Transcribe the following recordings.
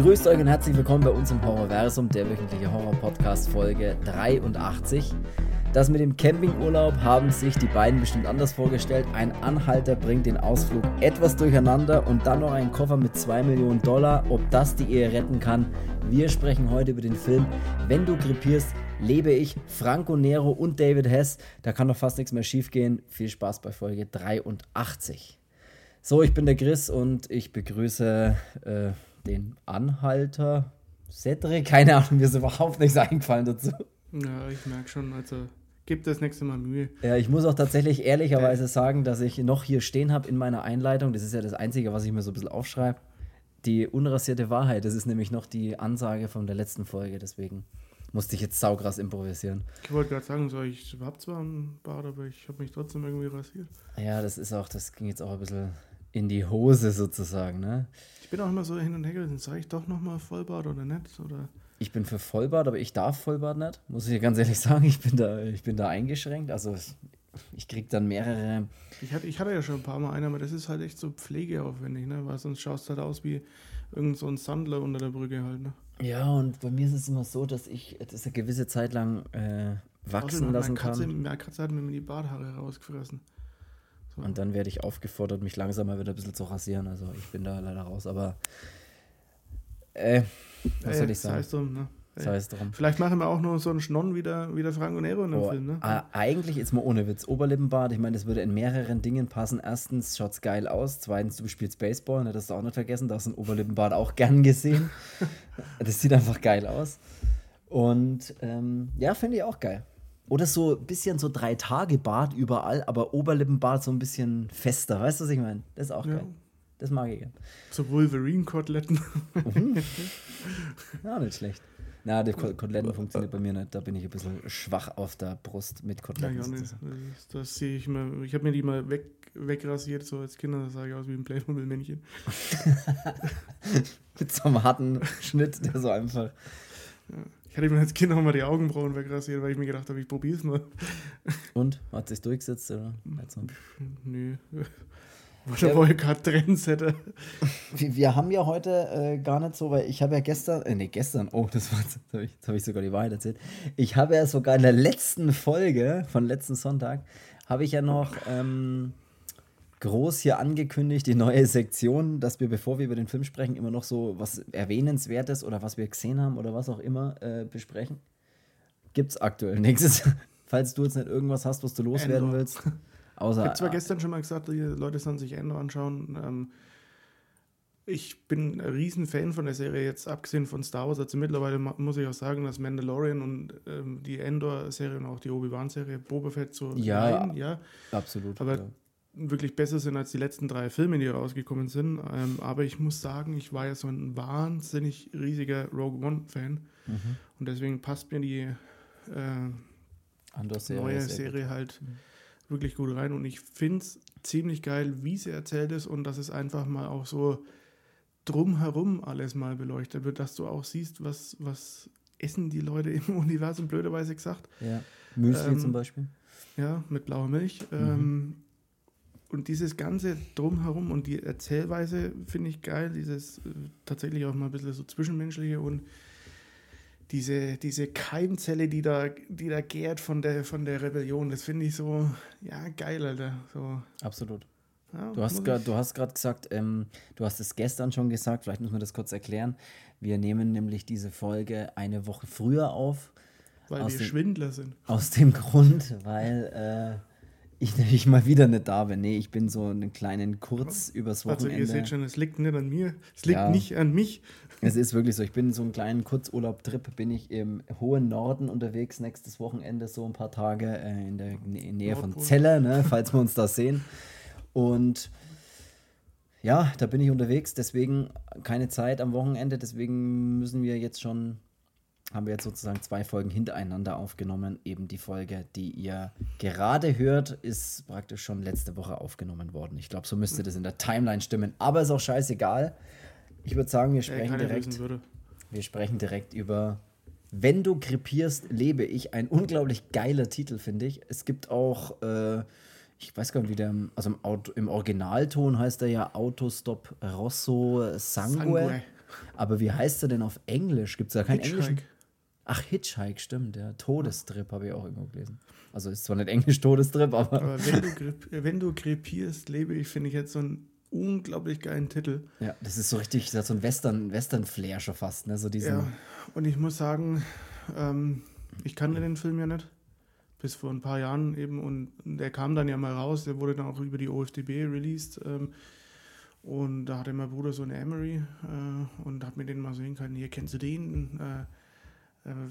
Grüßt euch und herzlich willkommen bei uns im Horrorversum, der wöchentliche Horror-Podcast Folge 83. Das mit dem Campingurlaub haben sich die beiden bestimmt anders vorgestellt. Ein Anhalter bringt den Ausflug etwas durcheinander und dann noch ein Koffer mit 2 Millionen Dollar. Ob das die Ehe retten kann? Wir sprechen heute über den Film Wenn du krepierst, lebe ich. Franco Nero und David Hess. Da kann doch fast nichts mehr schiefgehen. Viel Spaß bei Folge 83. So, ich bin der Chris und ich begrüße äh, den Anhalter Cedric. Keine Ahnung, mir ist überhaupt nichts eingefallen dazu. Ja, ich merke schon, also gib das nächste Mal Mühe. Ja, ich muss auch tatsächlich ehrlicherweise sagen, dass ich noch hier stehen habe in meiner Einleitung. Das ist ja das Einzige, was ich mir so ein bisschen aufschreibe. Die unrasierte Wahrheit, das ist nämlich noch die Ansage von der letzten Folge, deswegen musste ich jetzt saukrass improvisieren. Ich wollte gerade sagen, so, ich habe zwar einen Bart, aber ich habe mich trotzdem irgendwie rasiert. Ja, das ist auch, das ging jetzt auch ein bisschen in die Hose sozusagen, ne? Ich bin auch immer so hin und her gerissen, sage ich doch nochmal Vollbart oder nicht? Oder? Ich bin für Vollbart, aber ich darf Vollbart nicht, muss ich dir ganz ehrlich sagen. Ich bin da, ich bin da eingeschränkt. Also ich krieg dann mehrere. Ich hatte, ich hatte ja schon ein paar Mal einen, aber das ist halt echt so pflegeaufwendig, ne? Weil sonst schaust du halt aus wie irgend so ein Sandler unter der Brücke halt, ne? Ja, und bei mir ist es immer so, dass ich das eine gewisse Zeit lang äh, wachsen Außerdem, lassen meine Katze, kann. Meine Katze hat mir die Barthaare rausgefressen. So. Und dann werde ich aufgefordert, mich langsam mal wieder ein bisschen zu rasieren. Also ich bin da leider raus. Aber äh, was soll ich sagen? Sei es drum, ne? Sei es drum. Vielleicht machen wir auch nur so einen Schnon wie der, wie der Franco Nero in dem Oh, Film, ne? äh, eigentlich ist mal ohne Witz. Oberlippenbart, ich meine, das würde in mehreren Dingen passen. Erstens schaut's geil aus. Zweitens, du spielst Baseball, ne, das hast du auch nicht vergessen. Da hast du ein Oberlippenbart auch gern gesehen. das sieht einfach geil aus. Und ähm, ja, finde ich auch geil. Oder so ein bisschen so drei Tage Bart überall, aber Oberlippenbart so ein bisschen fester. Weißt du, was ich meine? Das ist auch Ja. geil. Das mag ich. So Wolverine-Koteletten. Ja, nicht schlecht. Na, die Ko- Koteletten funktioniert bei mir nicht. Da bin ich ein bisschen schwach auf der Brust mit Ja, Koteletten. ja, sozusagen. das, das sehe ich immer. Ich habe mir die mal weg, wegrasiert, so als Kinder, da sah ich aus wie ein Playmobil-Männchen. Mit so einem harten Schnitt, der so einfach. Ich hatte mir als Kind auch mal die Augenbrauen wegrasiert, weil ich mir gedacht habe, ich probier's mal. Und? Hat sich durchgesetzt? Oder? Also, Nö. Oder war ich gerade Trendsetter? wir, wir haben ja heute äh, gar nicht so, weil ich habe ja gestern, äh, nee, gestern, oh, das war, jetzt habe ich, hab ich sogar die Wahrheit erzählt. Ich habe ja sogar in der letzten Folge von letzten Sonntag, habe ich ja noch ähm, groß hier angekündigt, die neue Sektion, dass wir, bevor wir über den Film sprechen, immer noch so was Erwähnenswertes oder was wir gesehen haben oder was auch immer äh, besprechen. Gibt's aktuell nichts. Falls du jetzt nicht irgendwas hast, was du loswerden Endor. willst. Ich Außer. habe zwar gestern schon mal gesagt, die Leute sollen sich Endor anschauen. Ähm, ich bin ein Riesenfan von der Serie, jetzt abgesehen von Star Wars. Also mittlerweile muss ich auch sagen, dass Mandalorian und ähm, die Endor-Serie und auch die Obi-Wan-Serie, Boba Fett so Ja. rein, ja, absolut. Aber ja. Wirklich besser sind als die letzten drei Filme, die rausgekommen sind. Ähm, aber ich muss sagen, ich war ja so ein wahnsinnig riesiger Rogue One-Fan. Mhm. Und deswegen passt mir die äh, Andor-Serie neue. Serie halt wirklich gut rein. Und ich finde es ziemlich geil, wie sie erzählt ist und dass es einfach mal auch so drumherum alles mal beleuchtet wird, dass du auch siehst, was, was essen die Leute im Universum, blöderweise gesagt. Ja. Müsli Ähm, zum Beispiel. Ja, mit blauer Milch. Mhm. Ähm, und dieses ganze Drumherum und die Erzählweise finde ich geil, dieses äh, tatsächlich auch mal ein bisschen so zwischenmenschliche und diese, diese Keimzelle, die da, die da gärt von der, von der Rebellion, das finde ich so, ja, geil, Alter. So, Absolut. ja, Du hast grad- du hast gerade gesagt, ähm, du hast es gestern schon gesagt, vielleicht müssen wir das kurz erklären. Wir nehmen nämlich diese Folge eine Woche früher auf. weil wir dem- Schwindler sind. Aus dem Grund, weil äh, ich nämlich mal wieder nicht da bin. Nee, ich bin so einen kleinen Kurz übers Also Wochenende. ihr seht schon, es liegt nicht an mir, es liegt Ja. nicht an mich. Es ist wirklich so. Ich bin so einen kleinen Kurzurlaub-Trip, bin ich im hohen Norden unterwegs, nächstes Wochenende, so ein paar Tage äh, in der Nä- Nähe von Nordpol. Celle, ne, falls wir uns da sehen. Und ja, da bin ich unterwegs, deswegen keine Zeit am Wochenende, deswegen müssen wir jetzt schon, haben wir jetzt sozusagen zwei Folgen hintereinander aufgenommen. Eben die Folge, die ihr gerade hört, ist praktisch schon letzte Woche aufgenommen worden. Ich glaube, so müsste das in der Timeline stimmen, aber ist auch scheißegal. Ich würde sagen, wir sprechen direkt. Wir sprechen direkt über Wenn du krepierst, lebe ich. Ein unglaublich geiler Titel, finde ich. Es gibt auch, äh, ich weiß gar nicht, wie der, also im, Auto, im Originalton heißt er ja Autostop Rosso Sangue. Sangue. Aber wie heißt er denn auf Englisch? Gibt es da keinen englischen? Ach, Hitchhike, stimmt, ja. Todestrip habe ich auch irgendwo gelesen. Also ist zwar nicht Englisch Todestrip, aber. Aber wenn du, wenn du krepierst, lebe ich, finde ich jetzt so einen unglaublich geilen Titel. Ja, das ist so richtig, das hat so ein Western, Western-Flair schon fast, ne? So diesen Ja, und ich muss sagen, ähm, ich kannte den Film ja nicht. Bis vor ein paar Jahren eben. Und der kam dann ja mal raus. Der wurde dann auch über die OFDB released. Ähm, und da hatte mein Bruder so eine Emery äh, und hat mir den mal so hingehalten, hier kennst du den? Äh,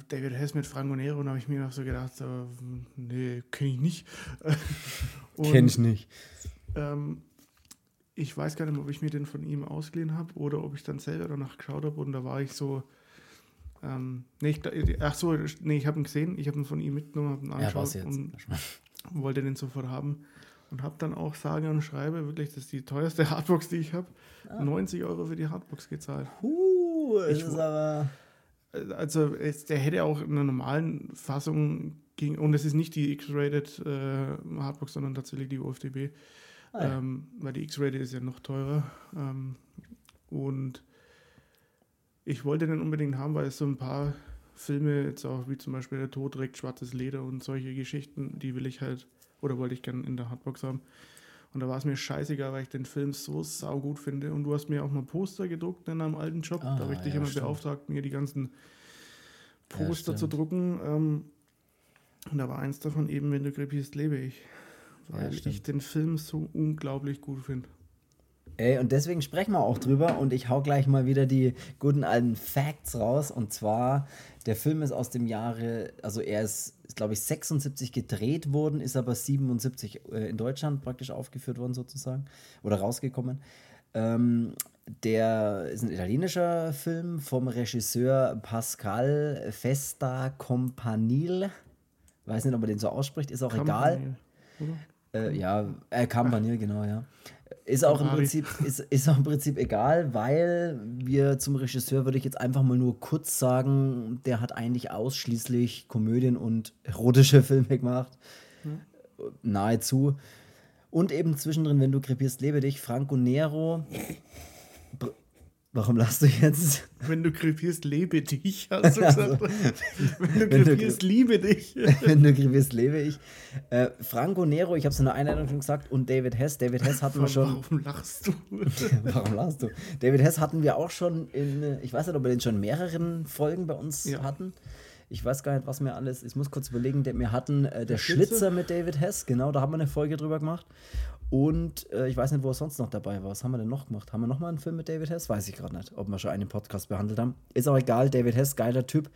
David Hess mit Franco Nero. Und da habe ich mir noch so gedacht, so, nee, kenne ich nicht. Und, Kenn ich nicht. ähm, ich weiß gar nicht mehr, ob ich mir den von ihm ausgeliehen habe oder ob ich dann selber danach geschaut habe und da war ich so. Ähm, nee, ich, ach so, nee, ich habe ihn gesehen, ich habe ihn von ihm mitgenommen, habe ihn Ja, angeschaut jetzt? und wollte den sofort haben. Und habe dann auch sage und schreibe, wirklich, das ist die teuerste Hardbox, die ich habe, Ah. 90 Euro für die Hardbox gezahlt. Uh, das Ich ist aber. Also es, der hätte auch in einer normalen Fassung ging, und es ist nicht die X-Rated äh, Hardbox, sondern tatsächlich die UFDB, Ah, ja. ähm, weil die X-Rated ist ja noch teurer. Ähm, und ich wollte den unbedingt haben, weil es so ein paar Filme, jetzt auch wie zum Beispiel Der Tod trägt schwarzes Leder und solche Geschichten, die will ich halt, oder wollte ich gerne in der Hardbox haben. Und da war es mir scheißegal, weil ich den Film so saugut finde. Und du hast mir auch mal Poster gedruckt in einem alten Job. Ah, da habe ich dich ja, immer stimmt. beauftragt, mir die ganzen Ja, Poster zu stimmt. drucken. Ähm, und da war eins davon eben, wenn du krepierst, lebe ich. Ja, Weil ich stimmt. den Film so unglaublich gut finde. Ey, und deswegen sprechen wir auch drüber und ich hau gleich mal wieder die guten alten Facts raus. Und zwar, der Film ist aus dem Jahre, also er ist, glaube ich, 76 gedreht worden, ist aber 77 äh, in Deutschland praktisch aufgeführt worden sozusagen oder rausgekommen. Ähm, der ist ein italienischer Film vom Regisseur Pascal Festa Companil. Weiß nicht, ob er den so ausspricht, ist auch egal. Campanile, oder? Äh, ja, äh, Campanile, genau, ja. Ist auch im. Prinzip, ist, ist auch im Prinzip egal, weil wir zum Regisseur würde ich jetzt einfach mal nur kurz sagen, der hat eigentlich ausschließlich Komödien und erotische Filme gemacht. Nahezu. Und eben zwischendrin, wenn du krepierst, lebe dich, Franco Nero. Warum lachst du jetzt? Wenn du krepierst, lebe dich, hast du Also, gesagt. wenn du wenn du krepierst, liebe dich. wenn du krepierst, lebe ich. Äh, Franco Nero, ich habe es in der Einleitung schon gesagt, und David Hess. David Hess hatten wir schon. Warum lachst du? Warum lachst du? David Hess hatten wir auch schon in, ich weiß nicht, ob wir den schon in mehreren Folgen bei uns Ja. hatten. Ich weiß gar nicht, was wir alles, ich muss kurz überlegen, der, wir hatten äh, der, Schlitzer? Schlitzer mit David Hess, genau, da haben wir eine Folge drüber gemacht. Und äh, ich weiß nicht, wo er sonst noch dabei war. Was haben wir denn noch gemacht? Haben wir noch mal einen Film mit David Hess? Weiß ich gerade nicht, ob wir schon einen Podcast behandelt haben. Ist auch egal, David Hess, geiler Typ.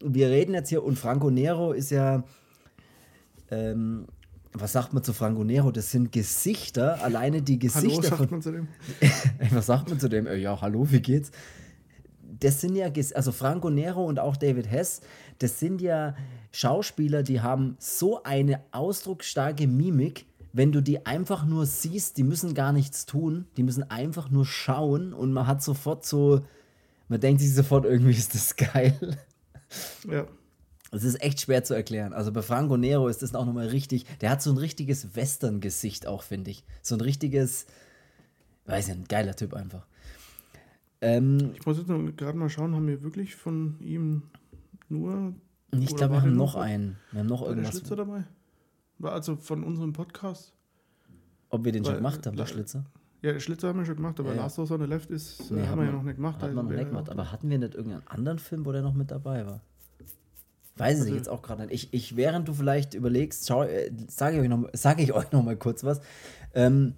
Wir reden jetzt hier, und Franco Nero ist ja, ähm, was sagt man zu Franco Nero? Das sind Gesichter, alleine die Hallo, Gesichter von sagt man zu dem. was sagt man zu dem? Äh, Ja, hallo, wie geht's? Das sind ja, also Franco Nero und auch David Hess, das sind ja Schauspieler, die haben so eine ausdrucksstarke Mimik, wenn du die einfach nur siehst, die müssen gar nichts tun, die müssen einfach nur schauen und man hat sofort so, man denkt sich sofort, irgendwie ist das geil. Ja. Das ist echt schwer zu erklären. Also bei Franco Nero ist das auch nochmal richtig, der hat so ein richtiges Western-Gesicht auch, finde ich. So ein richtiges, weiß ich, ein geiler Typ einfach. Ähm, Ich muss jetzt gerade mal schauen, haben wir wirklich von ihm nur. ich glaube, wir haben noch- einen. Wir haben noch War der irgendwas. Schlitzer dabei? Also von unserem Podcast? Ob wir den schon gemacht haben, der Schlitzer? Ja, der Schlitzer haben wir schon gemacht, aber Ja, ja. Last House on the Left ist, Nee, haben wir ja noch nicht gemacht. Hat also man noch nicht gemacht. Aber hatten wir nicht irgendeinen anderen Film, wo der noch mit dabei war? Weiß ich Also- jetzt auch gerade nicht. Ich, ich, während du vielleicht überlegst, äh, sage ich, euch noch- sage ich euch noch mal kurz was. Ähm,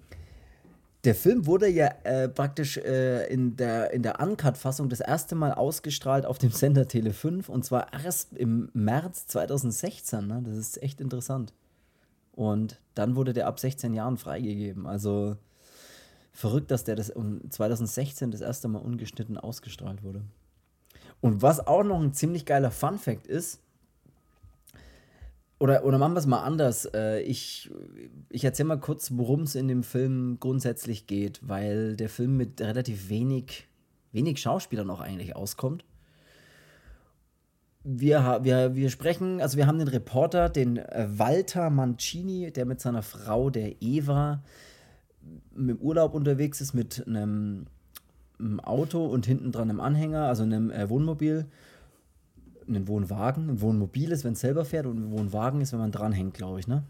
der Film wurde ja äh, praktisch äh, in der, in der Uncut-Fassung das erste Mal ausgestrahlt auf dem Sender Tele 5 und zwar erst im März 2016. Ne? Das ist echt interessant. Und dann wurde der ab 16 Jahren freigegeben. Also verrückt, dass der das um 2016 das erste Mal ungeschnitten ausgestrahlt wurde. Und was auch noch ein ziemlich geiler Fun-Fact ist, oder, oder machen wir es mal anders. Äh, ich ich erzähle mal kurz, worum es in dem Film grundsätzlich geht, weil der Film mit relativ wenig, wenig Schauspielern auch eigentlich auskommt. Wir, wir, wir sprechen, also wir haben den Reporter, den äh, Walter Mancini, der mit seiner Frau, der Eva, im Urlaub unterwegs ist mit einem einem Auto und hinten dran einem Anhänger, also einem äh, Wohnmobil, einen Wohnwagen. Ein Wohnmobil ist, wenn es selber fährt und ein Wohnwagen ist, wenn man dranhängt, glaube ich, ne?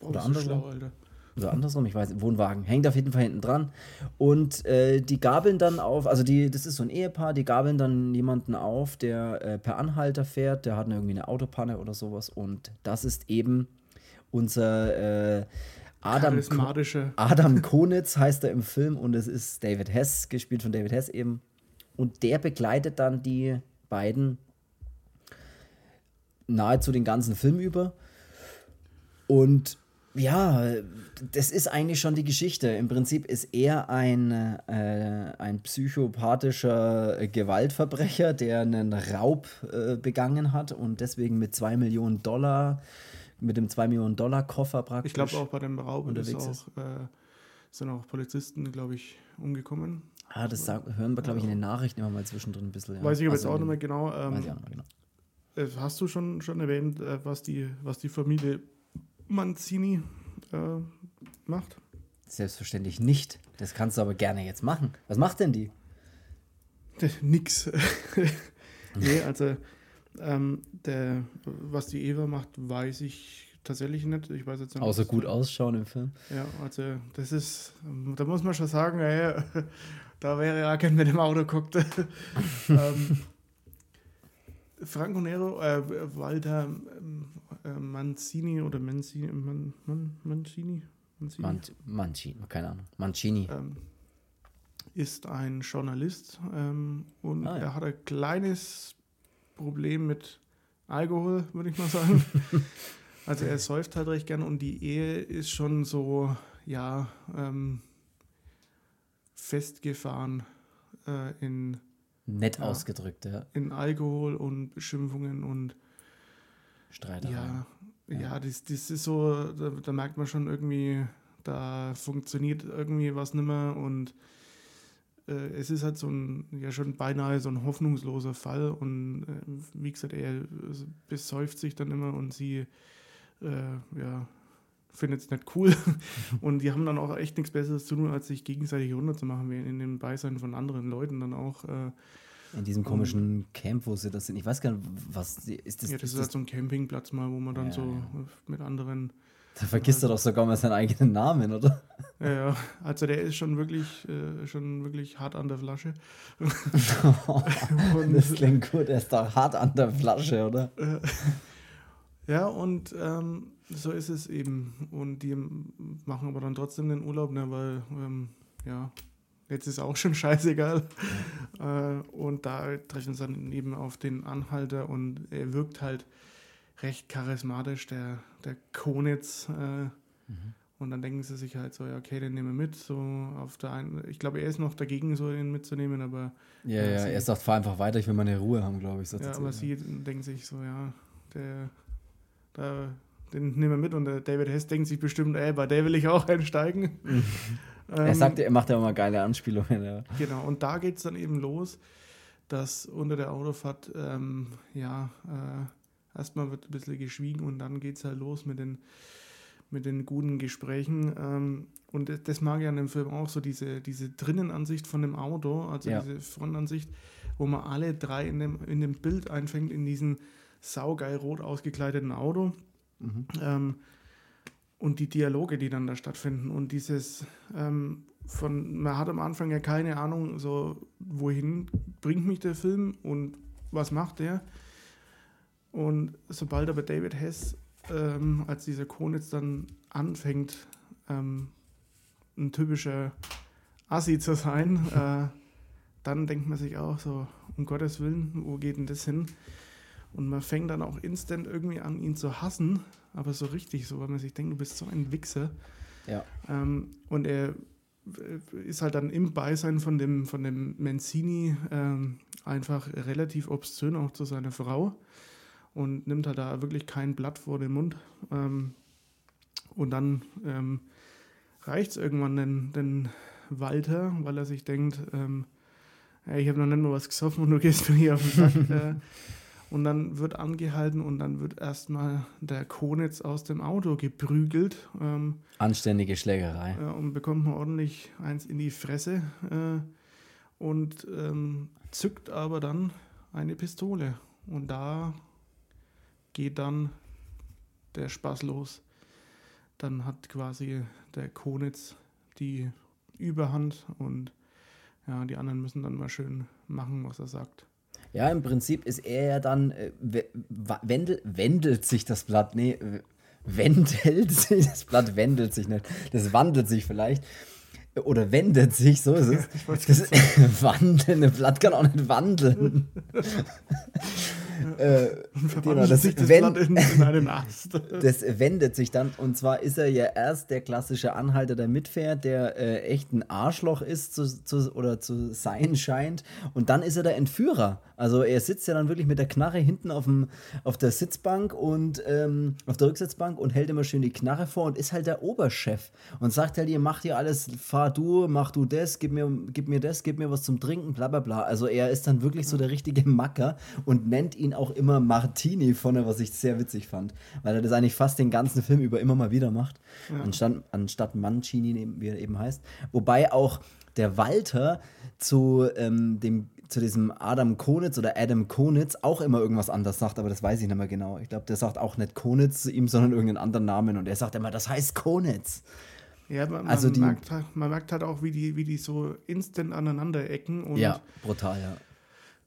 Oh, Oder bist du andersrum. schlau, Alter. Oder andersrum, ich weiß, Wohnwagen. Hängt auf jeden Fall hinten dran. Und äh, die gabeln dann auf, also die, das ist so ein Ehepaar, die gabeln dann jemanden auf, der äh, per Anhalter fährt, der hat irgendwie eine Autopanne oder sowas. Und das ist eben unser äh, Adam. Adam Konitz heißt er im Film und es ist David Hess, gespielt von David Hess eben. Und der begleitet dann die beiden nahezu den ganzen Film über. Und ja, das ist eigentlich schon die Geschichte. Im Prinzip ist er ein, äh, ein psychopathischer Gewaltverbrecher, der einen Raub äh, begangen hat und deswegen mit 2 Millionen Dollar, mit dem 2 Millionen Dollar Koffer praktisch. Ich glaube auch bei dem Raub ist unterwegs auch, äh, sind auch Polizisten, glaube ich, umgekommen. Ah, das sag, hören wir, glaube ich, in den Nachrichten immer mal zwischendrin ein bisschen. Ja. Weiß ich aber Also jetzt auch nicht mehr genau. Weiß ich Ähm, auch nicht mehr genau. äh, hast du schon, schon erwähnt, äh, was, die, was die Familie Manzini äh, macht? Selbstverständlich nicht. Das kannst du aber gerne jetzt machen. Was macht denn die? Nix. nee, also ähm, der, was die Eva macht, weiß ich tatsächlich nicht. Ich weiß jetzt nicht. Außer was- gut ausschauen im Film. Ja, also das ist, da muss man schon sagen, ey, da wäre ja kein mit dem Auto guckt. ähm, Franco Nero, äh, Walter ähm, äh, Manzini oder Manzini, Man, Man, Mancini, Mancini Man Mancini, keine Ahnung. Mancini. ähm, ist ein Journalist ähm, und Ah, ja. er hat ein kleines Problem mit Alkohol, würde ich mal sagen. also er säuft halt recht gern und die Ehe ist schon so, ja, ähm, festgefahren äh, in, Nett Ja. ausgedrückt, ja. in Alkohol und Beschimpfungen und Streiterei. ja, Ja. ja, das, das ist so, da, da merkt man schon irgendwie, da funktioniert irgendwie was nimmer und äh, es ist halt so ein, ja schon beinahe so ein hoffnungsloser Fall und äh, wie gesagt, er besäuft sich dann immer und sie, äh, ja, findet es nicht cool und die haben dann auch echt nichts Besseres zu tun, als sich gegenseitig runterzumachen, wie in dem Beisein von anderen Leuten dann auch. Äh, In diesem komischen Camp, wo sie das sind. Ich weiß gar nicht, was ist das. ja, das ist ist halt so ein Campingplatz mal, wo man dann Ja, so ja. mit anderen da vergisst er doch sogar mal seinen eigenen Namen, oder? Ja, ja, also der ist schon wirklich, äh, schon wirklich hart an der Flasche. und, das klingt gut, er ist doch hart an der Flasche, oder? äh, ja, und ähm, so ist es eben. Und die machen aber dann trotzdem den Urlaub, ne, weil, ähm, ja, jetzt ist auch schon scheißegal. äh, und da treffen sie dann eben auf den Anhalter und er wirkt halt recht charismatisch, der, der Konitz. Äh, Und dann denken sie sich halt so, ja, okay, den nehmen wir mit. So auf der einen, ich glaube, er ist noch dagegen, so den mitzunehmen, aber, Ja, Ja, ja, sie- er sagt, fahr einfach weiter, ich will meine Ruhe haben, glaube ich. ja, er aber sie denken sich so, ja, der, da, den nehmen wir mit. Und der David Hess denkt sich bestimmt, ey, bei der will ich auch einsteigen. Er Ähm, sagt, er macht ja immer geile Anspielungen. Ja. Genau, und da geht es dann eben los, dass unter der Autofahrt, ähm, ja, äh, erstmal wird ein bisschen geschwiegen und dann geht es halt los mit den, mit den guten Gesprächen. Ähm, und das, das mag ich an dem Film auch so, diese, diese Drinnenansicht von dem Auto, also Ja. diese Frontansicht, wo man alle drei in dem, in dem Bild einfängt, in diesem saugeil rot ausgekleideten Auto. Mhm. Ähm, und die Dialoge, die dann da stattfinden und dieses ähm, von, man hat am Anfang ja keine Ahnung, so wohin bringt mich der Film und was macht der. Und sobald aber David Hess ähm, als dieser Konitz dann anfängt, ähm, ein typischer Assi zu sein, äh, dann denkt man sich auch so, um Gottes Willen, wo geht denn das hin? Und man fängt dann auch instant irgendwie an, ihn zu hassen, aber so richtig so, weil man sich denkt, du bist so ein Wichser. Ja. Ähm, und er äh, ist halt dann im Beisein von dem, von dem Mancini ähm, einfach relativ obszön auch zu seiner Frau und nimmt halt da wirklich kein Blatt vor den Mund. Ähm, und dann ähm, reicht es irgendwann den, den Walter, weil er sich denkt, ähm, ich habe noch nicht mal was gesoffen und du gehst mir hier auf den Sack. äh, und dann wird angehalten und dann wird erstmal der Konitz aus dem Auto geprügelt. Ähm, Anständige Schlägerei. ja, und bekommt man ordentlich eins in die Fresse. Äh, und ähm, zückt aber dann eine Pistole. Und da geht dann der Spaß los. Dann hat quasi der Konitz die Überhand und ja, die anderen müssen dann mal schön machen, was er sagt. Ja, im Prinzip ist er ja dann, äh, wendel, wendelt sich das Blatt, nee, wendelt sich, das Blatt wendelt sich nicht, das wandelt sich vielleicht. Oder wendet sich, so ist es. Das wandelnde Blatt kann auch nicht wandeln. äh, genau, das, sich das Blatt in, in einen Ast. das wendet sich dann. Und zwar ist er ja erst der klassische Anhalter, der mitfährt, der äh, echt ein Arschloch ist zu, zu, oder zu sein scheint. Und dann ist er der Entführer. Also er sitzt ja dann wirklich mit der Knarre hinten auf, dem, auf der Sitzbank und ähm, auf der Rücksitzbank und hält immer schön die Knarre vor und ist halt der Oberchef und sagt halt, ihr macht hier alles, fahr du, mach du das, gib mir, gib mir das, gib mir was zum Trinken, bla bla bla. Also er ist dann wirklich so der richtige Macker und nennt ihn auch immer Martini vorne, was ich sehr witzig fand, weil er das eigentlich fast den ganzen Film über immer mal wieder macht, ja. anstatt, anstatt Mancini, wie er eben heißt. Wobei auch der Walter zu ähm, dem zu diesem Adam Konitz oder Adam Konitz auch immer irgendwas anderes sagt, aber das weiß ich nicht mehr genau. Ich glaube, der sagt auch nicht Konitz zu ihm, sondern irgendeinen anderen Namen und er sagt immer, das heißt Konitz. Ja, man, also man, merkt, halt, man merkt halt auch, wie die, wie die so instant aneinander ecken. Und ja, brutal, ja.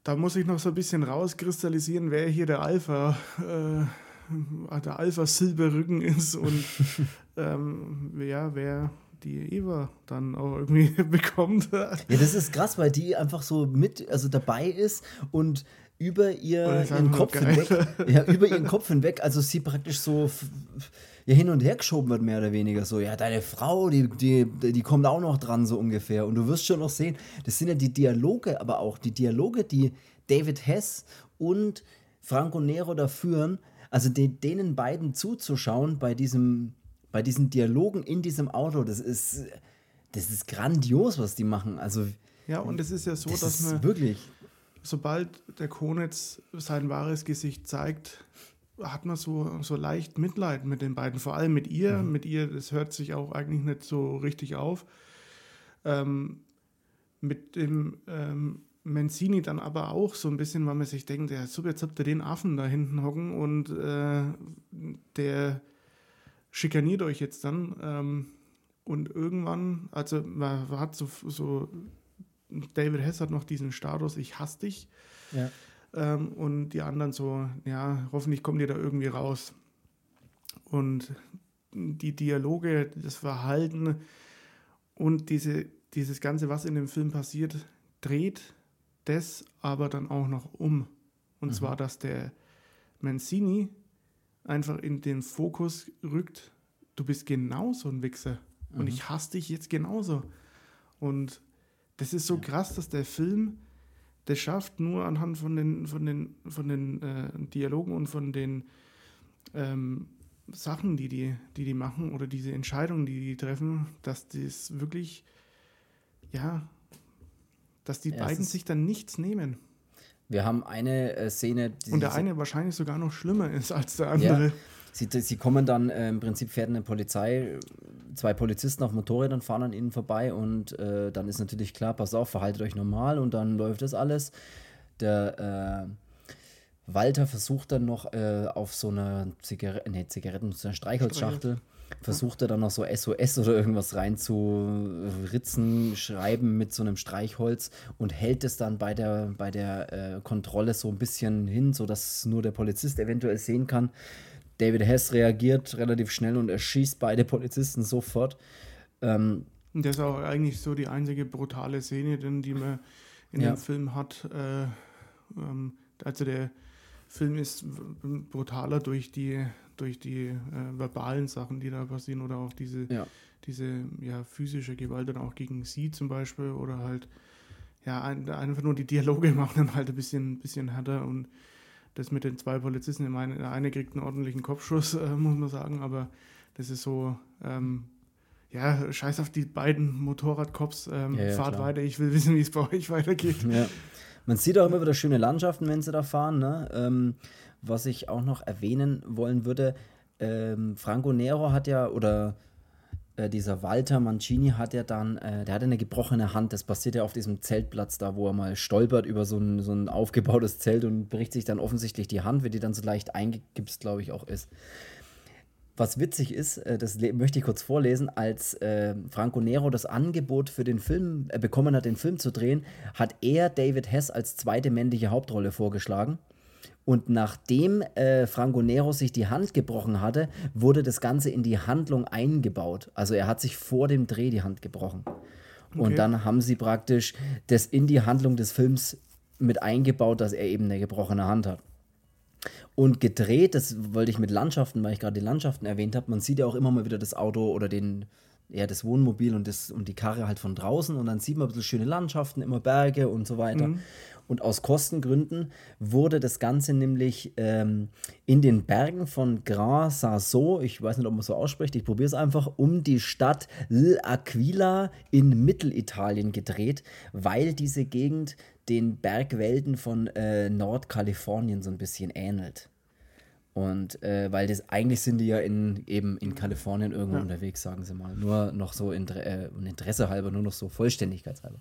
Da muss ich noch so ein bisschen rauskristallisieren, wer hier der Alpha, äh, der Alpha-Silberrücken ist und ähm, ja, wer die Eva dann auch irgendwie bekommt. Ja, das ist krass, weil die einfach so mit, also dabei ist und über ihr, ihren Kopf hinweg, ja, über ihren Kopf hinweg, also sie praktisch so ja, hin und her geschoben wird, mehr oder weniger so. Ja, deine Frau, die, die, die kommt auch noch dran, so ungefähr. Und du wirst schon noch sehen, das sind ja die Dialoge, aber auch die Dialoge, die David Hess und Franco Nero da führen, also de, denen beiden zuzuschauen bei diesem, bei diesen Dialogen in diesem Auto, das ist, das ist grandios, was die machen. Also, ja, und es ist ja so, das dass man wirklich, sobald der Konitz sein wahres Gesicht zeigt, hat man so, so leicht Mitleid mit den beiden, vor allem mit ihr. Mhm. Mit ihr, das hört sich auch eigentlich nicht so richtig auf. Ähm, mit dem ähm, Mancini dann aber auch so ein bisschen, weil man sich denkt, ja, super, jetzt habt ihr den Affen da hinten hocken und äh, der schikaniert euch jetzt dann. Ähm, und irgendwann, also man hat so, so, David Hess hat noch diesen Status, ich hasse dich. Ja. Ähm, und die anderen so, ja, hoffentlich kommt ihr da irgendwie raus. Und die Dialoge, das Verhalten und diese, dieses Ganze, was in dem Film passiert, dreht das aber dann auch noch um. Und mhm. zwar, dass der Mancini einfach in den Fokus rückt, du bist genauso ein Wichser. Mhm. Und ich hasse dich jetzt genauso. Und das ist so ja. krass, dass der Film das schafft, nur anhand von den, von den, von den äh, Dialogen und von den ähm, Sachen, die die, die die machen oder diese Entscheidungen, die die treffen, dass das wirklich, ja, dass die ja, beiden sich dann nichts nehmen. Wir haben eine äh, Szene. und der eine wahrscheinlich sogar noch schlimmer ist als der andere. Ja. Sie, sie kommen dann, äh, im Prinzip fährt eine Polizei, zwei Polizisten auf Motorrädern fahren an ihnen vorbei und äh, dann ist natürlich klar, pass auf, verhaltet euch normal und dann läuft das alles. Der äh, Walter versucht dann noch äh, auf so eine Zigarette, nee, Zigaretten, so eine Streichholzschachtel, versucht er dann noch so SOS oder irgendwas rein zu ritzen, schreiben mit so einem Streichholz und hält es dann bei der, bei der äh, Kontrolle so ein bisschen hin, sodass nur der Polizist eventuell sehen kann. David Hess reagiert relativ schnell und erschießt beide Polizisten sofort. Ähm, das ist auch eigentlich so die einzige brutale Szene, die man in ja. dem Film hat. Äh, ähm, also der Film ist brutaler durch die, durch die äh, verbalen Sachen, die da passieren oder auch diese, ja. diese ja, physische Gewalt dann auch gegen sie zum Beispiel oder halt ja, ein, einfach nur die Dialoge machen dann halt ein bisschen, bisschen härter und das mit den zwei Polizisten, ich meine, der eine kriegt einen ordentlichen Kopfschuss, äh, muss man sagen, aber das ist so, ähm, ja, scheiß auf die beiden Motorradcops, ähm, ja, ja, fahrt klar. weiter, ich will wissen, wie es bei euch weitergeht. Ja. Man sieht auch immer wieder schöne Landschaften, wenn sie da fahren. Ne? Ähm, was ich auch noch erwähnen wollen würde, ähm, Franco Nero hat ja, oder äh, dieser Walter Mancini hat ja dann, äh, der hatte eine gebrochene Hand. Das passiert ja auf diesem Zeltplatz da, wo er mal stolpert über so ein, so ein aufgebautes Zelt und bricht sich dann offensichtlich die Hand, wie die dann so leicht eingegipst, glaube ich, auch ist. Was witzig ist, äh, das möchte ich kurz vorlesen, als äh, Franco Nero das Angebot für den Film äh, bekommen hat, den Film zu drehen, hat er David Hess als zweite männliche Hauptrolle vorgeschlagen. Und nachdem äh, Franco Nero sich die Hand gebrochen hatte, wurde das Ganze in die Handlung eingebaut. Also er hat sich vor dem Dreh die Hand gebrochen. Okay. Und dann haben sie praktisch das in die Handlung des Films mit eingebaut, dass er eben eine gebrochene Hand hat. Und gedreht, das wollte ich mit Landschaften, weil ich gerade die Landschaften erwähnt habe, man sieht ja auch immer mal wieder das Auto oder den, ja, das Wohnmobil und, das, und die Karre halt von draußen und dann sieht man ein bisschen schöne Landschaften, immer Berge und so weiter. Mhm. Und aus Kostengründen wurde das Ganze nämlich ähm, in den Bergen von Grand Sasso, ich weiß nicht, ob man so ausspricht, ich probiere es einfach, um die Stadt L'Aquila in Mittelitalien gedreht, weil diese Gegend den Bergwälden von äh, Nordkalifornien so ein bisschen ähnelt. Und äh, weil das eigentlich sind die ja in, eben in Kalifornien irgendwo ja. unterwegs, sagen sie mal. Nur noch so Inter äh, Interesse halber, nur noch so Vollständigkeitshalber.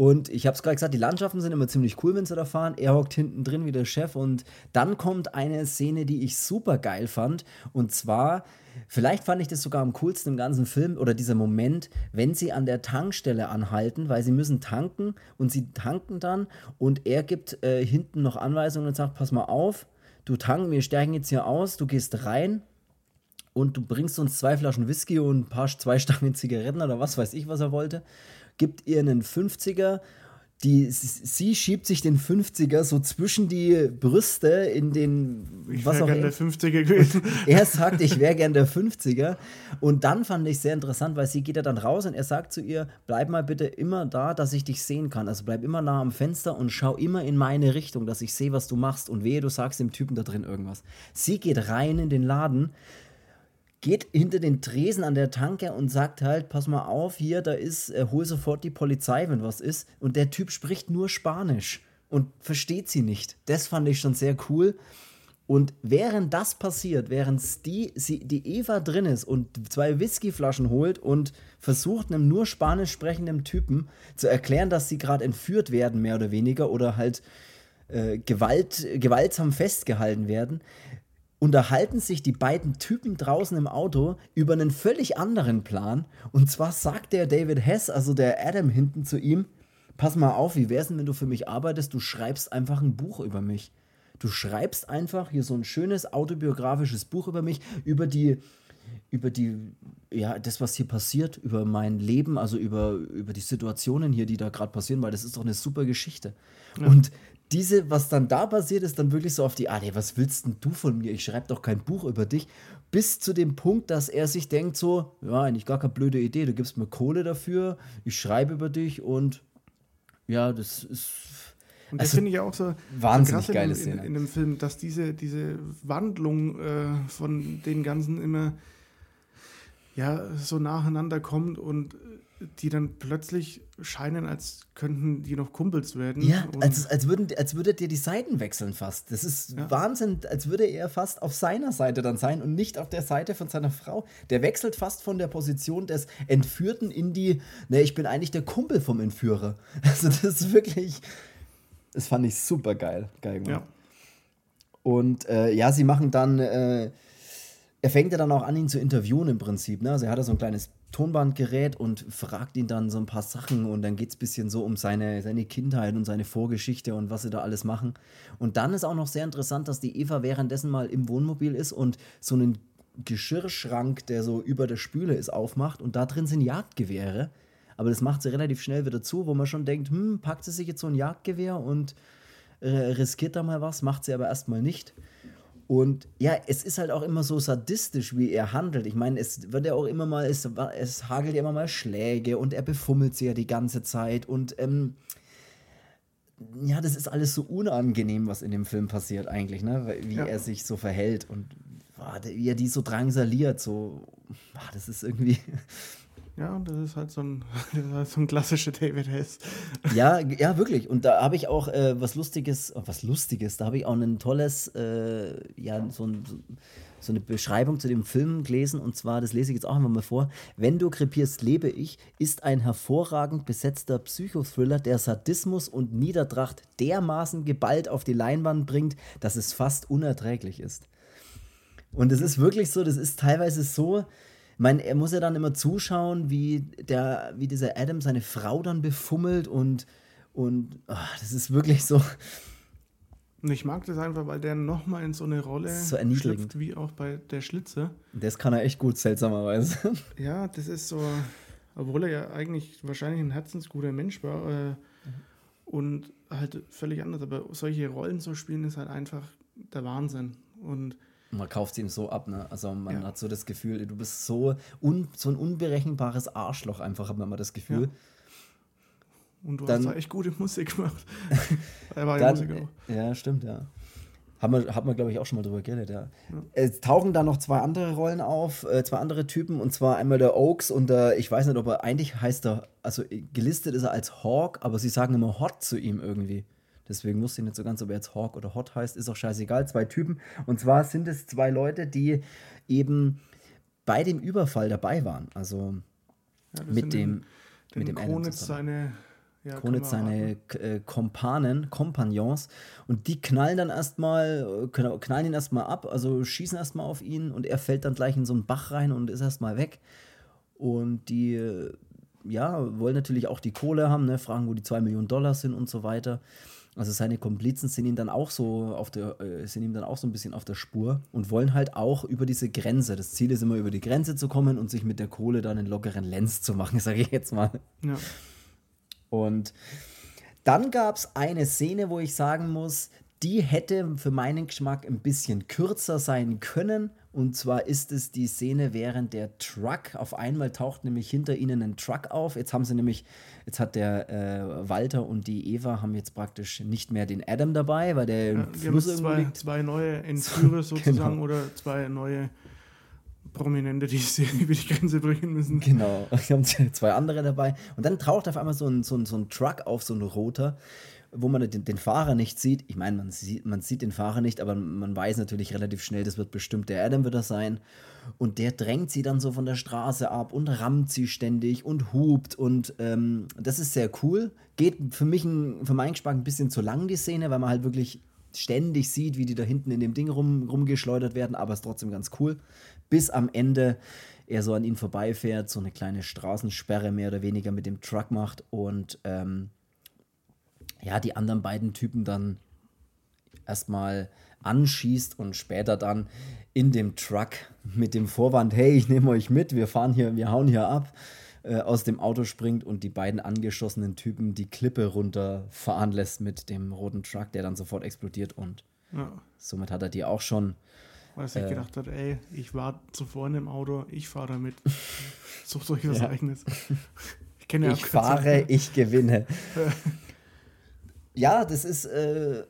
Und ich habe es gerade gesagt, die Landschaften sind immer ziemlich cool, wenn sie da fahren. Er hockt hinten drin wie der Chef. Und dann kommt eine Szene, die ich super geil fand. Und zwar, vielleicht fand ich das sogar am coolsten im ganzen Film oder dieser Moment, wenn sie an der Tankstelle anhalten, weil sie müssen tanken und sie tanken dann und er gibt äh, hinten noch Anweisungen und sagt: Pass mal auf, du tanken, wir stärken jetzt hier aus, du gehst rein und du bringst uns zwei Flaschen Whisky und ein paar zwei Stangen Zigaretten oder was weiß ich, was er wollte gibt ihr einen 50er. Die, sie schiebt sich den 50er so zwischen die Brüste in den. Ich wäre gern der 50er gewesen. Er sagt, ich wäre gern der 50er. Und dann fand ich sehr interessant, weil sie geht ja dann raus und er sagt zu ihr: Bleib mal bitte immer da, dass ich dich sehen kann. Also bleib immer nah am Fenster und schau immer in meine Richtung, dass ich sehe, was du machst. Und wehe, du sagst dem Typen da drin irgendwas. Sie geht rein in den Laden geht hinter den Tresen an der Tanke und sagt halt, pass mal auf, hier, da ist, äh, hol sofort die Polizei, wenn was ist. Und der Typ spricht nur Spanisch und versteht sie nicht. Das fand ich schon sehr cool. Und während das passiert, während die, sie, die Eva drin ist und zwei Whiskyflaschen holt und versucht, einem nur spanisch sprechenden Typen zu erklären, dass sie gerade entführt werden, mehr oder weniger, oder halt äh, Gewalt, gewaltsam festgehalten werden, unterhalten sich die beiden Typen draußen im Auto über einen völlig anderen Plan. Und zwar sagt der David Hess, also der Adam hinten zu ihm, pass mal auf, wie wär's denn, wenn du für mich arbeitest, du schreibst einfach ein Buch über mich. Du schreibst einfach hier so ein schönes autobiografisches Buch über mich, über die, über die, ja, das, was hier passiert, über mein Leben, also über, über die Situationen hier, die da gerade passieren, weil das ist doch eine super Geschichte. Ja. Und diese, was dann da passiert, ist dann wirklich so auf die hey, was willst denn du von mir? Ich schreibe doch kein Buch über dich. Bis zu dem Punkt, dass er sich denkt so, ja, eigentlich gar keine blöde Idee, du gibst mir Kohle dafür, ich schreibe über dich und ja, das ist... Und das also, finde ich auch so wahnsinnig so geile in, Szene. In, in, dem Film, dass diese, diese Wandlung äh, von den ganzen immer ja, so nacheinander kommt und die dann plötzlich scheinen, als könnten die noch Kumpels werden. Ja, als, als, würden, als würde dir die Seiten wechseln fast. Das ist ja. Wahnsinn, als würde er fast auf seiner Seite dann sein und nicht auf der Seite von seiner Frau. Der wechselt fast von der Position des Entführten in die, ne, ich bin eigentlich der Kumpel vom Entführer. Also das ist wirklich, das fand ich super geil. geil ja. Und äh, ja, sie machen dann, äh, er fängt ja dann auch an, ihn zu interviewen im Prinzip. Ne? Also er hat da so ein kleines Tonbandgerät und fragt ihn dann so ein paar Sachen und dann geht es ein bisschen so um seine, seine Kindheit und seine Vorgeschichte und was sie da alles machen. Und dann ist auch noch sehr interessant, dass die Eva währenddessen mal im Wohnmobil ist und so einen Geschirrschrank, der so über der Spüle ist, aufmacht und da drin sind Jagdgewehre. Aber das macht sie relativ schnell wieder zu, wo man schon denkt, hm, packt sie sich jetzt so ein Jagdgewehr und äh, riskiert da mal was, macht sie aber erstmal nicht. Und ja, es ist halt auch immer so sadistisch, wie er handelt. Ich meine, es wird ja auch immer mal, es, es hagelt ja immer mal Schläge und er befummelt sie ja die ganze Zeit. Und ähm, ja, das ist alles so unangenehm, was in dem Film passiert eigentlich, ne? Wie ja. er sich so verhält und wie er die so drangsaliert, so, das ist irgendwie. Ja, das ist halt so ein, halt so ein klassischer David Hess. Ja, ja, wirklich. Und da habe ich auch äh, was Lustiges, oh, was Lustiges, da habe ich auch ein tolles, äh, ja, so, ein, so, eine Beschreibung zu dem Film gelesen. Und zwar, das lese ich jetzt auch einmal mal vor. Wenn du krepierst, lebe ich, ist ein hervorragend besetzter Psychothriller, der Sadismus und Niedertracht dermaßen geballt auf die Leinwand bringt, dass es fast unerträglich ist. Und es ist wirklich so, das ist teilweise so, meine, er muss ja dann immer zuschauen, wie, der, wie dieser Adam seine Frau dann befummelt und, und oh, das ist wirklich so. Und ich mag das einfach, weil der nochmal in so eine Rolle so schlüpft, wie auch bei der Schlitze. Das kann er echt gut, seltsamerweise. Ja, das ist so, obwohl er ja eigentlich wahrscheinlich ein herzensguter Mensch war äh, und halt völlig anders. Aber solche Rollen zu spielen ist halt einfach der Wahnsinn. Und man kauft es ihm so ab, ne? Also man ja. hat so das Gefühl, du bist so, un, so ein unberechenbares Arschloch einfach, hat man mal das Gefühl. Ja. Und du dann, hast da echt gute Musik gemacht. er war ja Musik auch. Ja, stimmt, ja. Haben wir, hat man, glaube ich, auch schon mal drüber geredet, ja. ja. Es tauchen da noch zwei andere Rollen auf, äh, zwei andere Typen, und zwar einmal der Oaks und der, ich weiß nicht, ob er eigentlich heißt er, also gelistet ist er als Hawk, aber sie sagen immer Hot zu ihm irgendwie. Deswegen wusste ich nicht so ganz, ob er jetzt Hawk oder Hot heißt. Ist auch scheißegal. Zwei Typen. Und zwar sind es zwei Leute, die eben bei dem Überfall dabei waren. Also ja, mit dem. Den, mit dem Kronitz seine. Ja, Kronitz seine äh, Kompanen, Kompagnons und die knallen dann erstmal, äh, knallen ihn erstmal ab, also schießen erstmal auf ihn und er fällt dann gleich in so einen Bach rein und ist erstmal weg. Und die, äh, ja, wollen natürlich auch die Kohle haben, ne, fragen, wo die zwei Millionen Dollar sind und so weiter. Also seine Komplizen sind ihm dann auch so auf der, äh, sind ihm dann auch so ein bisschen auf der Spur und wollen halt auch über diese Grenze. Das Ziel ist immer über die Grenze zu kommen und sich mit der Kohle dann einen lockeren Lenz zu machen, sage ich jetzt mal. Ja. Und dann gab es eine Szene, wo ich sagen muss, die hätte für meinen Geschmack ein bisschen kürzer sein können. Und zwar ist es die Szene, während der Truck auf einmal taucht nämlich hinter ihnen ein Truck auf. Jetzt haben sie nämlich, jetzt hat der äh, Walter und die Eva haben jetzt praktisch nicht mehr den Adam dabei, weil der ja, im Fluss zwei, liegt. zwei neue Entführer sozusagen genau. oder zwei neue Prominente, die sie über die Grenze bringen müssen. Genau, wir haben zwei andere dabei. Und dann taucht auf einmal so ein, so ein, so ein Truck auf, so ein roter wo man den, den Fahrer nicht sieht. Ich meine, man sieht, man sieht den Fahrer nicht, aber man weiß natürlich relativ schnell, das wird bestimmt der Adam wird das sein. Und der drängt sie dann so von der Straße ab und rammt sie ständig und hupt. Und ähm, das ist sehr cool. Geht für mich, ein, für meinen Geschmack, ein bisschen zu lang, die Szene, weil man halt wirklich ständig sieht, wie die da hinten in dem Ding rum, rumgeschleudert werden, aber es ist trotzdem ganz cool. Bis am Ende er so an ihn vorbeifährt, so eine kleine Straßensperre mehr oder weniger mit dem Truck macht und ähm, ja, die anderen beiden Typen dann erstmal anschießt und später dann in dem Truck mit dem Vorwand, hey, ich nehme euch mit, wir fahren hier, wir hauen hier ab, äh, aus dem Auto springt und die beiden angeschossenen Typen die Klippe runterfahren lässt mit dem roten Truck, der dann sofort explodiert und ja. somit hat er die auch schon. Weil er sich äh, gedacht hat, ey, ich war zuvor in dem Auto, ich fahre damit. Sucht euch was ja. eigenes. Ich, ja ich fahre, ich gewinne. Ja, das ist, äh,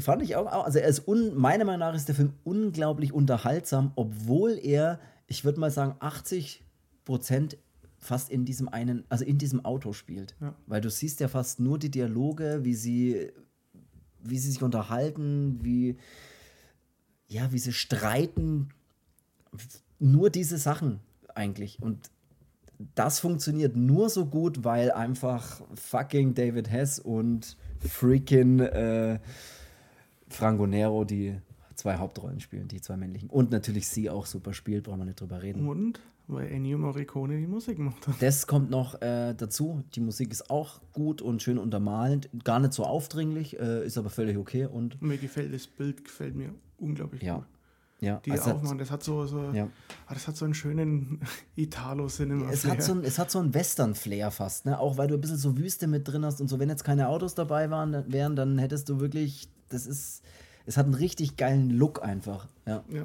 fand ich auch, also er ist, un, meiner Meinung nach ist der Film unglaublich unterhaltsam, obwohl er, ich würde mal sagen, 80 Prozent fast in diesem einen, also in diesem Auto spielt. Ja. Weil du siehst ja fast nur die Dialoge, wie sie, wie sie sich unterhalten, wie, ja, wie sie streiten. Nur diese Sachen eigentlich. Und das funktioniert nur so gut, weil einfach fucking David Hess und freaking äh, Franco Nero die zwei Hauptrollen spielen, die zwei männlichen. Und natürlich sie auch super spielt, brauchen wir nicht drüber reden. Und weil Ennio Morricone die Musik macht. Das kommt noch äh, dazu. Die Musik ist auch gut und schön untermalend. Gar nicht so aufdringlich, äh, ist aber völlig okay. Und mir gefällt das Bild, gefällt mir unglaublich ja. gut. Ja, die also aufmachen. Das hat so, so ja. Ah, das hat so einen schönen Italo-Cinema. Es hat so ein, es hat so einen Western-Flair fast, ne? Auch weil du ein bisschen so Wüste mit drin hast und so. Wenn jetzt keine Autos dabei waren, wären, dann hättest du wirklich, das ist, es hat einen richtig geilen Look einfach. Ja. ja.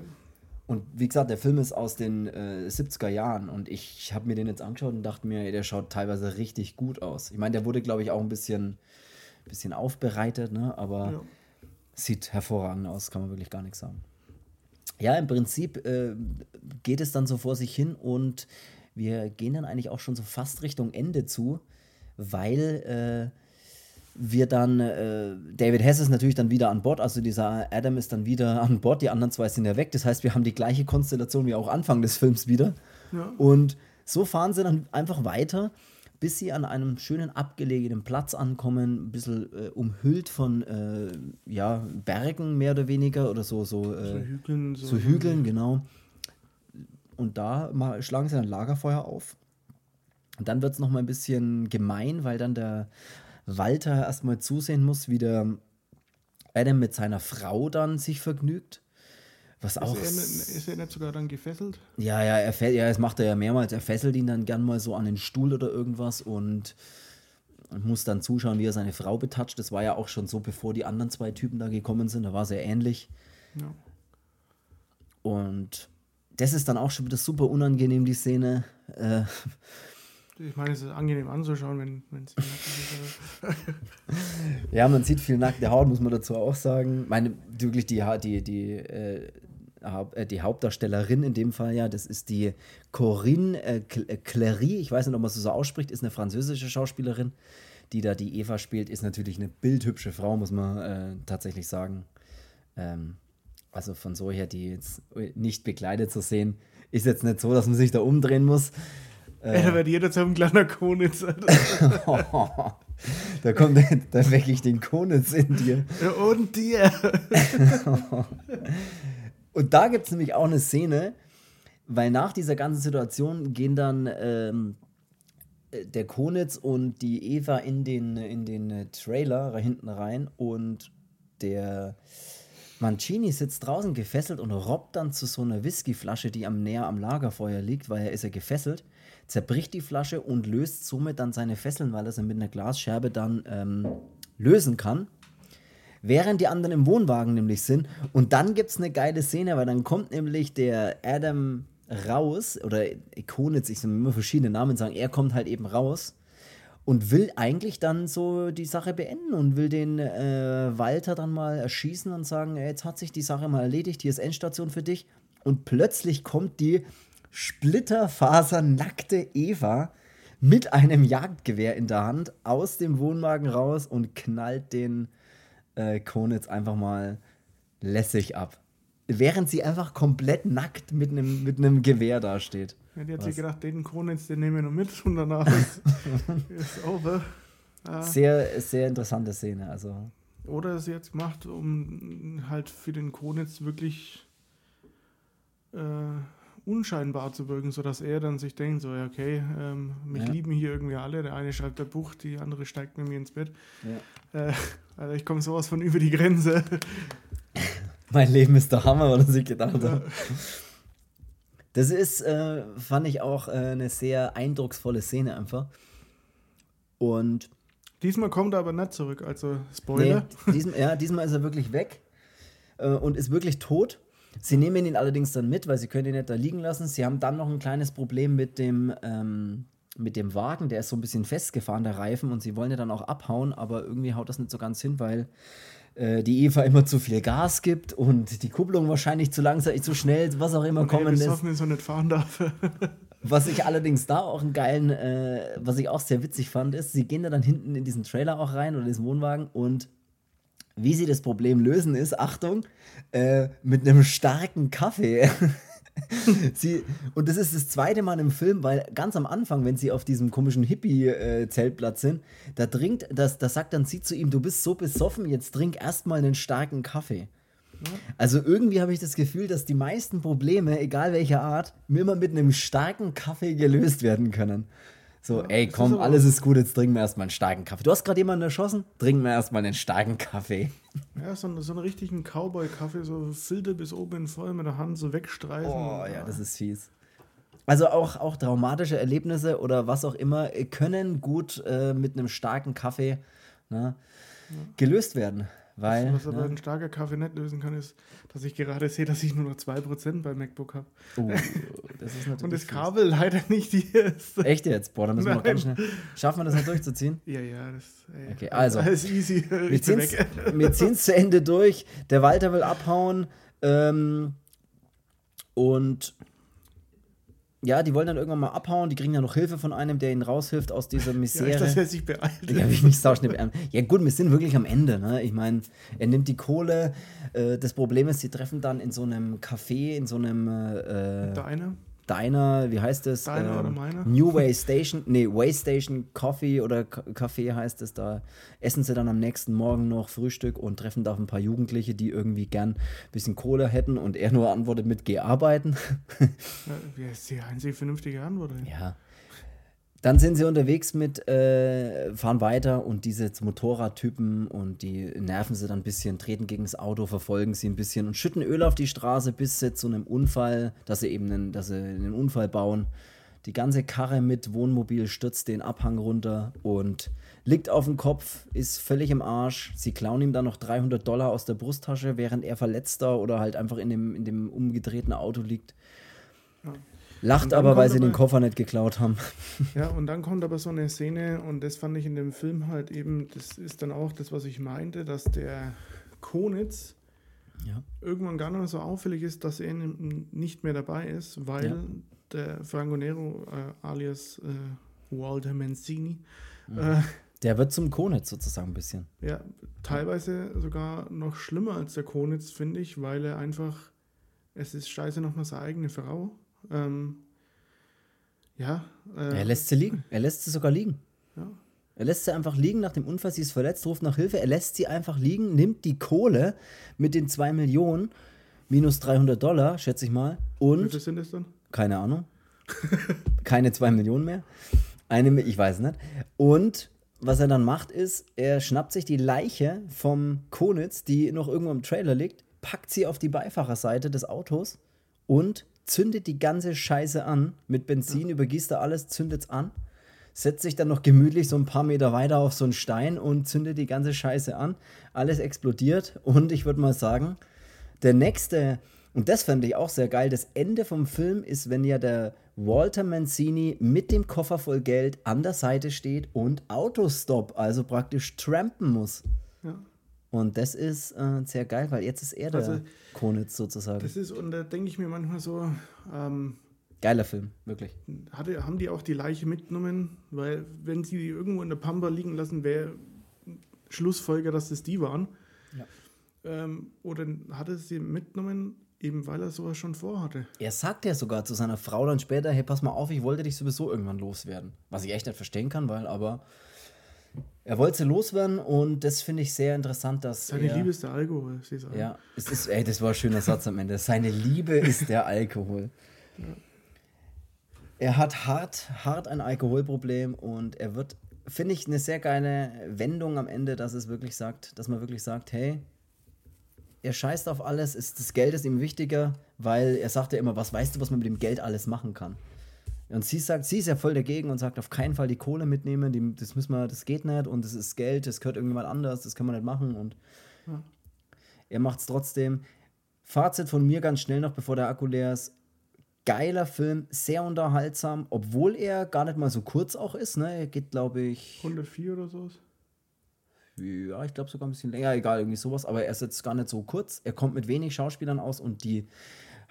Und wie gesagt, der Film ist aus den äh, 70er Jahren und ich habe mir den jetzt angeschaut und dachte mir, ey, der schaut teilweise richtig gut aus. Ich meine, der wurde, glaube ich, auch ein bisschen, bisschen aufbereitet, ne? aber ja. sieht hervorragend aus, kann man wirklich gar nichts sagen ja, im Prinzip äh, geht es dann so vor sich hin und wir gehen dann eigentlich auch schon so fast Richtung Ende zu, weil äh, wir dann, äh, David Hess ist natürlich dann wieder an Bord, also dieser Adam ist dann wieder an Bord, die anderen zwei sind ja weg. Das heißt, wir haben die gleiche Konstellation wie auch Anfang des Films wieder. Ja. Und so fahren sie dann einfach weiter, bis sie an einem schönen abgelegenen Platz ankommen, ein bisschen äh, umhüllt von äh, ja, Bergen mehr oder weniger oder so, so, äh, so Hügeln. So, so Hügeln, genau. Und da mal, schlagen sie ein Lagerfeuer auf. Und dann wird es nochmal ein bisschen gemein, weil dann der Walter erstmal zusehen muss, wie der Adam mit seiner Frau dann sich vergnügt. Was auch. Ist er, ist er nicht sogar dann gefesselt? Ja, ja, er ja, das macht er ja mehrmals. Er fesselt ihn dann gern mal so an den Stuhl oder irgendwas und muss dann zuschauen, wie er seine Frau betatscht. Das war ja auch schon so, bevor die anderen zwei Typen da gekommen sind. Da war sehr ähnlich. Ja. Und das ist dann auch schon wieder super unangenehm, die Szene. Äh, ich meine, es ist angenehm anzuschauen, wenn es Ja, man sieht viel nackte Haut, muss man dazu auch sagen. Ich meine, wirklich die, die, die, äh, die Hauptdarstellerin in dem Fall, ja, das ist die Corinne äh, äh Clery, ich weiß nicht, ob man es so ausspricht, ist eine französische Schauspielerin, die da die Eva spielt, ist natürlich eine bildhübsche Frau, muss man äh, tatsächlich sagen. Ähm, also von so her, die jetzt nicht bekleidet zu sehen, ist jetzt nicht so, dass man sich da umdrehen muss. Äh, ja, wird jeder zu einem kleinen Konitz. da kommt, da wecke ich den Konitz in dir. Und dir. Und da gibt es nämlich auch eine Szene, weil nach dieser ganzen Situation gehen dann ähm, der Konitz und die Eva in den, in den Trailer hinten rein und der Mancini sitzt draußen gefesselt und robbt dann zu so einer Whiskyflasche, die am näher am Lagerfeuer liegt, weil er ist ja gefesselt zerbricht die Flasche und löst somit dann seine Fesseln, weil er sie mit einer Glasscherbe dann ähm, lösen kann. Während die anderen im Wohnwagen nämlich sind. Und dann gibt es eine geile Szene, weil dann kommt nämlich der Adam raus, oder Ikonitz, ich soll immer verschiedene Namen sagen, er kommt halt eben raus und will eigentlich dann so die Sache beenden und will den äh, Walter dann mal erschießen und sagen, jetzt hat sich die Sache mal erledigt, hier ist Endstation für dich. Und plötzlich kommt die splitterfasernackte Eva mit einem Jagdgewehr in der Hand aus dem Wohnwagen raus und knallt den äh, Konitz einfach mal lässig ab. Während sie einfach komplett nackt mit einem mit Gewehr dasteht. Ja, die hat Was? sich gedacht, den Konitz, den nehmen wir noch mit und danach ist, ist over. Ja. Sehr, sehr interessante Szene. Also. Oder sie jetzt macht, um halt für den Konitz wirklich äh, unscheinbar zu wirken, sodass er dann sich denkt, so, ja, okay, ähm, mich ja. lieben hier irgendwie alle. Der eine schreibt ein Buch, die andere steigt mit mir ins Bett. Ja. Äh, also ich komme sowas von über die Grenze. mein Leben ist der Hammer, was er sich gedacht hat. Das ist, äh, fand ich auch äh, eine sehr eindrucksvolle Szene einfach. Und diesmal kommt er aber nicht zurück, also Spoiler. Nee, diesmal, ja, diesmal ist er wirklich weg äh, und ist wirklich tot. Sie nehmen ihn allerdings dann mit, weil sie können ihn nicht da liegen lassen. Sie haben dann noch ein kleines Problem mit dem, ähm, mit dem Wagen, der ist so ein bisschen festgefahren, der Reifen, und sie wollen ja dann auch abhauen, aber irgendwie haut das nicht so ganz hin, weil äh, die Eva immer zu viel Gas gibt und die Kupplung wahrscheinlich zu langsam, zu schnell, was auch immer und kommen ist. so nicht fahren darf. was ich allerdings da auch einen geilen, äh, was ich auch sehr witzig fand, ist, sie gehen da dann hinten in diesen Trailer auch rein oder in diesen Wohnwagen und wie sie das Problem lösen ist, Achtung, äh, mit einem starken Kaffee. sie, und das ist das zweite Mal im Film, weil ganz am Anfang, wenn sie auf diesem komischen Hippie-Zeltplatz sind, da trinkt, das, da sagt dann sie zu ihm, du bist so besoffen, jetzt trink erstmal einen starken Kaffee. Also irgendwie habe ich das Gefühl, dass die meisten Probleme, egal welcher Art, mir immer mit einem starken Kaffee gelöst werden können. So, ey, komm, ist alles ist gut, jetzt trinken wir erstmal einen starken Kaffee. Du hast gerade jemanden erschossen? Trinken wir erstmal einen starken Kaffee. Ja, so, so einen richtigen Cowboy-Kaffee, so Filter bis oben voll mit der Hand so wegstreifen. Oh, ja, das ist fies. Also auch, auch traumatische Erlebnisse oder was auch immer können gut äh, mit einem starken Kaffee ne, ja. gelöst werden. Weil, was, was aber ne? ein starker Kaffee nicht lösen kann, ist, dass ich gerade sehe, dass ich nur noch 2% beim MacBook habe. Oh, das ist natürlich Und das Kabel fies. leider nicht hier ist. Echt jetzt? Boah, dann müssen wir noch ganz schnell. Schaffen wir das noch durchzuziehen? Ja, ja, das ey, okay, also, alles easy. Wir ziehen es zu Ende durch. Der Walter will abhauen. Ähm, und ja, die wollen dann irgendwann mal abhauen, die kriegen dann noch Hilfe von einem, der ihnen raushilft aus dieser Misere. Ja, dass er sich beeilt. Ja, wie mich beeilen. Ja, gut, wir sind wirklich am Ende. Ne? Ich meine, er nimmt die Kohle. Äh, das Problem ist, sie treffen dann in so einem Café, in so einem. Äh, Deiner? Diner, wie heißt es? Diner Ähm, oder meiner? New Way Station, nee, Way Station Coffee oder Café heißt es. Da essen sie dann am nächsten Morgen noch Frühstück und treffen da ein paar Jugendliche, die irgendwie gern ein bisschen Kohle hätten und er nur antwortet mit Geh arbeiten. Ja, ist die einzige vernünftige Antwort. Ja. Dann sind sie unterwegs mit, äh, fahren weiter und diese Motorradtypen und die nerven sie dann ein bisschen, treten gegen das Auto, verfolgen sie ein bisschen und schütten Öl auf die Straße bis sie zu einem Unfall, dass sie eben einen, dass sie einen Unfall bauen. Die ganze Karre mit Wohnmobil stürzt den Abhang runter und liegt auf dem Kopf, ist völlig im Arsch. Sie klauen ihm dann noch 300 Dollar aus der Brusttasche, während er verletzter oder halt einfach in dem, in dem umgedrehten Auto liegt. Lacht aber, weil sie den aber- Koffer nicht geklaut haben. Ja, und dann kommt aber so eine Szene, und das fand ich in dem Film halt eben, das ist dann auch das, was ich meinte, dass der Konitz Ja. irgendwann gar nicht mehr so auffällig ist, dass er nicht mehr dabei ist, weil Ja. der Franco Nero äh, alias äh, Walter Mancini Mhm. äh, Der wird zum Konitz sozusagen ein bisschen. ja, teilweise sogar noch schlimmer als der Konitz, finde ich, weil er einfach, es ist scheiße nochmal seine eigene Frau. Ähm, ja, äh, Er lässt sie liegen. Er lässt sie sogar liegen. ja. Er lässt sie einfach liegen nach dem Unfall. Sie ist verletzt, ruft nach Hilfe. Er lässt sie einfach liegen, nimmt die Kohle mit den 2 Millionen minus 300 Dollar, schätze ich mal. Wie Und, viel sind es dann? keine Ahnung, keine 2 Millionen mehr. Eine, ich weiß nicht. Und was er dann macht, ist, er schnappt sich die Leiche vom Konitz, die noch irgendwo im Trailer liegt, packt sie auf die Beifahrerseite des Autos und zündet die ganze Scheiße an. Mit Benzin übergießt er alles, zündet's an, setzt sich dann noch gemütlich so ein paar Meter weiter auf so einen Stein und zündet die ganze Scheiße an. Alles explodiert und ich würde mal sagen, der nächste, und das fand ich auch sehr geil, das Ende vom Film ist, wenn ja der Walter Mancini mit dem Koffer voll Geld an der Seite steht und Autostop, also praktisch trampen muss. Und das ist äh, sehr geil, weil jetzt ist er der Also, Konitz sozusagen. Das ist, und da denke ich mir manchmal so, ähm, Geiler Film, wirklich. hatte, haben die auch die Leiche mitgenommen? Weil, wenn sie die irgendwo in der Pampa liegen lassen, wäre Schlussfolger, dass das die waren. Ja. Ähm, oder hat er sie mitgenommen, eben weil er sowas schon vorhatte? Er sagt ja sogar zu seiner Frau dann später, hey, pass mal auf, ich wollte dich sowieso irgendwann loswerden. Was ich echt nicht verstehen kann, weil aber er wollte sie loswerden und das finde ich sehr interessant, dass Seine er, Liebe ist der Alkohol, sie sagen. Ja, es ist, ey, das war ein schöner Satz am Ende. Seine Liebe ist der Alkohol. Er hat hart, hart ein Alkoholproblem und er wird, finde ich, eine sehr geile Wendung am Ende, dass es wirklich sagt, dass man wirklich sagt, hey, er scheißt auf alles, ist, das Geld ist ihm wichtiger, weil er sagt ja immer, was weißt du, was man mit dem Geld alles machen kann. Und sie sagt, sie ist ja voll dagegen und sagt, auf keinen Fall die Kohle mitnehmen, die, das müssen wir, das geht nicht und das ist Geld, das gehört irgendjemand anders, das kann man nicht machen und Ja. er macht es trotzdem. Fazit von mir ganz schnell noch, bevor der Akku leer ist. Geiler Film, sehr unterhaltsam, obwohl er gar nicht mal so kurz auch ist. Ne? Er geht, glaube ich, 104 oder so. ja, ich glaube sogar ein bisschen länger, egal, irgendwie sowas, aber er ist jetzt gar nicht so kurz. Er kommt mit wenig Schauspielern aus und die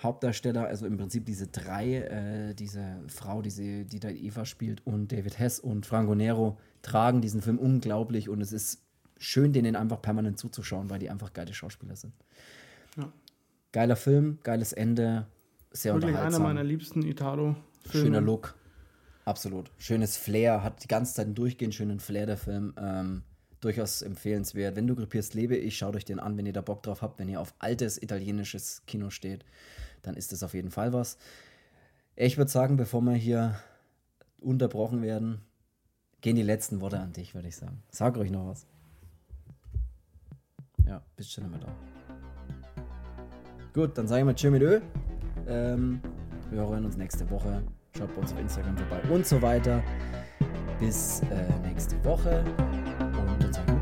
Hauptdarsteller, also im Prinzip diese drei, äh, diese Frau, die, sie, die da Eva spielt und David Hess und Franco Nero, tragen diesen Film unglaublich und es ist schön, denen einfach permanent zuzuschauen, weil die einfach geile Schauspieler sind. Ja. Geiler Film, geiles Ende, sehr Wirklich einer unterhaltsam. meiner liebsten Italo-Filme. Schöner Look. Absolut. Schönes Flair, hat die ganze Zeit einen durchgehend schönen Flair, der Film. Ähm, durchaus empfehlenswert. Wenn du krepierst, lebe ich, schaut euch den an, wenn ihr da Bock drauf habt, wenn ihr auf altes italienisches Kino steht, dann ist das auf jeden Fall was. Ich würde sagen, bevor wir hier unterbrochen werden, gehen die letzten Worte an dich, würde ich sagen. Sag ruhig noch was. Ja, bist schon immer da. Gut, dann sage ich mal Tschö mit Ö. Ähm, wir hören uns nächste Woche. Schaut bei uns auf Instagram vorbei und so weiter. Bis äh, nächste Woche.